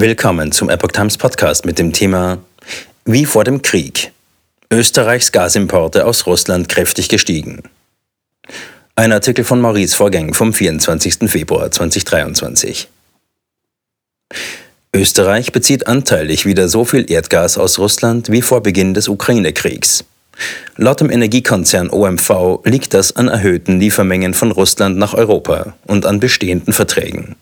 Willkommen zum Epoch Times Podcast mit dem Thema Wie vor dem Krieg. Österreichs Gasimporte aus Russland kräftig gestiegen. Ein Artikel von Maurice Vorgäng vom 24. Februar 2023. Österreich bezieht anteilig wieder so viel Erdgas aus Russland wie vor Beginn des Ukraine-Kriegs. Laut dem Energiekonzern OMV liegt das an erhöhten Liefermengen von Russland nach Europa und an bestehenden Verträgen.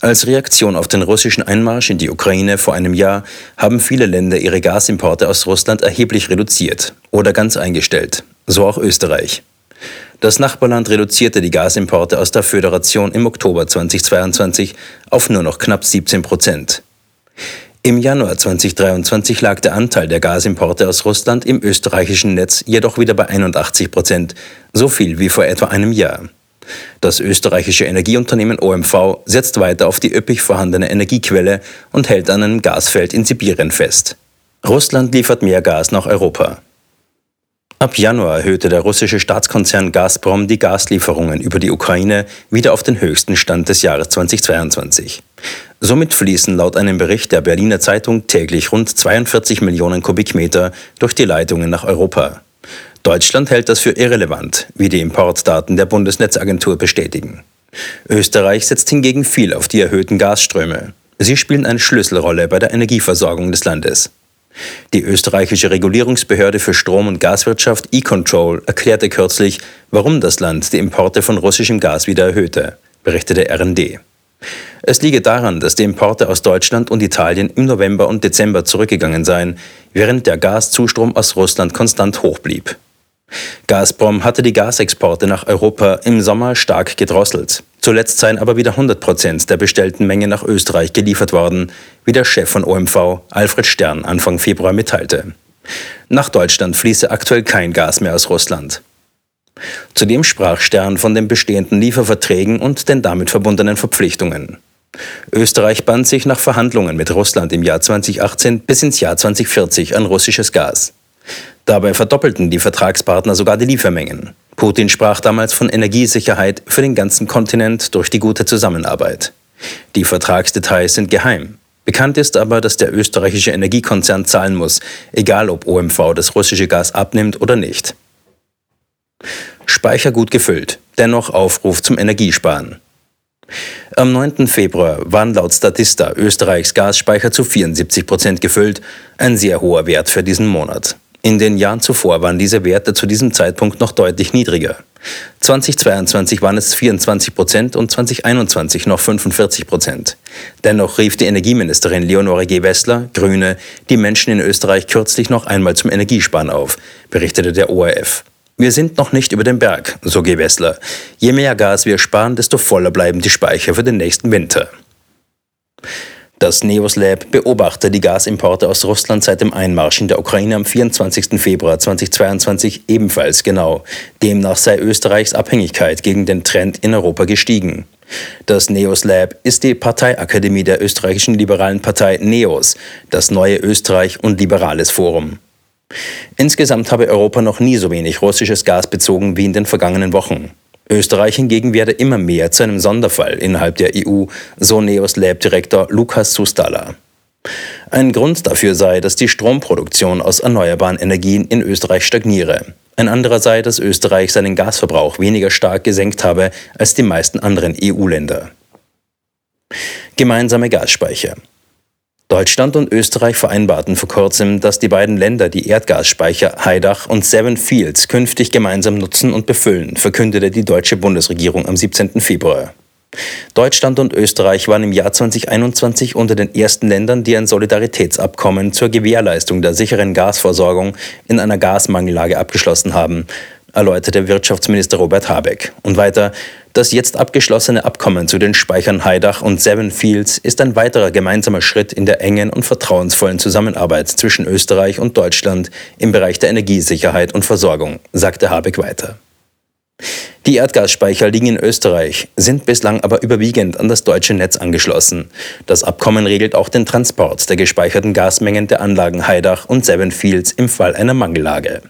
Als Reaktion auf den russischen Einmarsch in die Ukraine vor einem Jahr haben viele Länder ihre Gasimporte aus Russland erheblich reduziert oder ganz eingestellt, so auch Österreich. Das Nachbarland reduzierte die Gasimporte aus der Föderation im Oktober 2022 auf nur noch knapp 17 Prozent. Im Januar 2023 lag der Anteil der Gasimporte aus Russland im österreichischen Netz jedoch wieder bei 81 Prozent, so viel wie vor etwa einem Jahr. Das österreichische Energieunternehmen OMV setzt weiter auf die üppig vorhandene Energiequelle und hält an einem Gasfeld in Sibirien fest. Russland liefert mehr Gas nach Europa. Ab Januar erhöhte der russische Staatskonzern Gazprom die Gaslieferungen über die Ukraine wieder auf den höchsten Stand des Jahres 2022. Somit fließen laut einem Bericht der Berliner Zeitung täglich rund 42 Millionen Kubikmeter durch die Leitungen nach Europa. Deutschland hält das für irrelevant, wie die Importdaten der Bundesnetzagentur bestätigen. Österreich setzt hingegen viel auf die erhöhten Gasströme. Sie spielen eine Schlüsselrolle bei der Energieversorgung des Landes. Die österreichische Regulierungsbehörde für Strom- und Gaswirtschaft E-Control erklärte kürzlich, warum das Land die Importe von russischem Gas wieder erhöhte, berichtete RND. Es liege daran, dass die Importe aus Deutschland und Italien im November und Dezember zurückgegangen seien, während der Gaszustrom aus Russland konstant hoch blieb. Gazprom hatte die Gasexporte nach Europa im Sommer stark gedrosselt. Zuletzt seien aber wieder 100 Prozent der bestellten Menge nach Österreich geliefert worden, wie der Chef von OMV, Alfred Stern, Anfang Februar mitteilte. Nach Deutschland fließe aktuell kein Gas mehr aus Russland. Zudem sprach Stern von den bestehenden Lieferverträgen und den damit verbundenen Verpflichtungen. Österreich band sich nach Verhandlungen mit Russland im Jahr 2018 bis ins Jahr 2040 an russisches Gas. Dabei verdoppelten die Vertragspartner sogar die Liefermengen. Putin sprach damals von Energiesicherheit für den ganzen Kontinent durch die gute Zusammenarbeit. Die Vertragsdetails sind geheim. Bekannt ist aber, dass der österreichische Energiekonzern zahlen muss, egal ob OMV das russische Gas abnimmt oder nicht. Speicher gut gefüllt, dennoch Aufruf zum Energiesparen. Am 9. Februar waren laut Statista Österreichs Gasspeicher zu 74 Prozent gefüllt, ein sehr hoher Wert für diesen Monat. In den Jahren zuvor waren diese Werte zu diesem Zeitpunkt noch deutlich niedriger. 2022 waren es 24 Prozent und 2021 noch 45 Prozent. Dennoch rief die Energieministerin Leonore G. Wessler, Grüne, die Menschen in Österreich kürzlich noch einmal zum Energiesparen auf, berichtete der ORF. Wir sind noch nicht über dem Berg, so G. Wessler. Je mehr Gas wir sparen, desto voller bleiben die Speicher für den nächsten Winter. Das Neos Lab beobachtet die Gasimporte aus Russland seit dem Einmarsch in der Ukraine am 24. Februar 2022 ebenfalls genau. Demnach sei Österreichs Abhängigkeit gegen den Trend in Europa gestiegen. Das Neos Lab ist die Parteiakademie der österreichischen liberalen Partei Neos, das neue Österreich und Liberales Forum. Insgesamt habe Europa noch nie so wenig russisches Gas bezogen wie in den vergangenen Wochen. Österreich hingegen werde immer mehr zu einem Sonderfall innerhalb der EU, so Neos Lab-Direktor Lukas Sustala. Ein Grund dafür sei, dass die Stromproduktion aus erneuerbaren Energien in Österreich stagniere. Ein anderer sei, dass Österreich seinen Gasverbrauch weniger stark gesenkt habe als die meisten anderen EU-Länder. Gemeinsame Gasspeicher. Deutschland und Österreich vereinbarten vor kurzem, dass die beiden Länder die Erdgasspeicher Heidach und Seven Fields künftig gemeinsam nutzen und befüllen, verkündete die deutsche Bundesregierung am 17. Februar. Deutschland und Österreich waren im Jahr 2021 unter den ersten Ländern, die ein Solidaritätsabkommen zur Gewährleistung der sicheren Gasversorgung in einer Gasmangellage abgeschlossen haben, erläuterte Wirtschaftsminister Robert Habeck. Und weiter, das jetzt abgeschlossene Abkommen zu den Speichern Heidach und Seven Fields ist ein weiterer gemeinsamer Schritt in der engen und vertrauensvollen Zusammenarbeit zwischen Österreich und Deutschland im Bereich der Energiesicherheit und Versorgung, sagte Habeck weiter. Die Erdgasspeicher liegen in Österreich, sind bislang aber überwiegend an das deutsche Netz angeschlossen. Das Abkommen regelt auch den Transport der gespeicherten Gasmengen der Anlagen Heidach und Seven Fields im Fall einer Mangellage.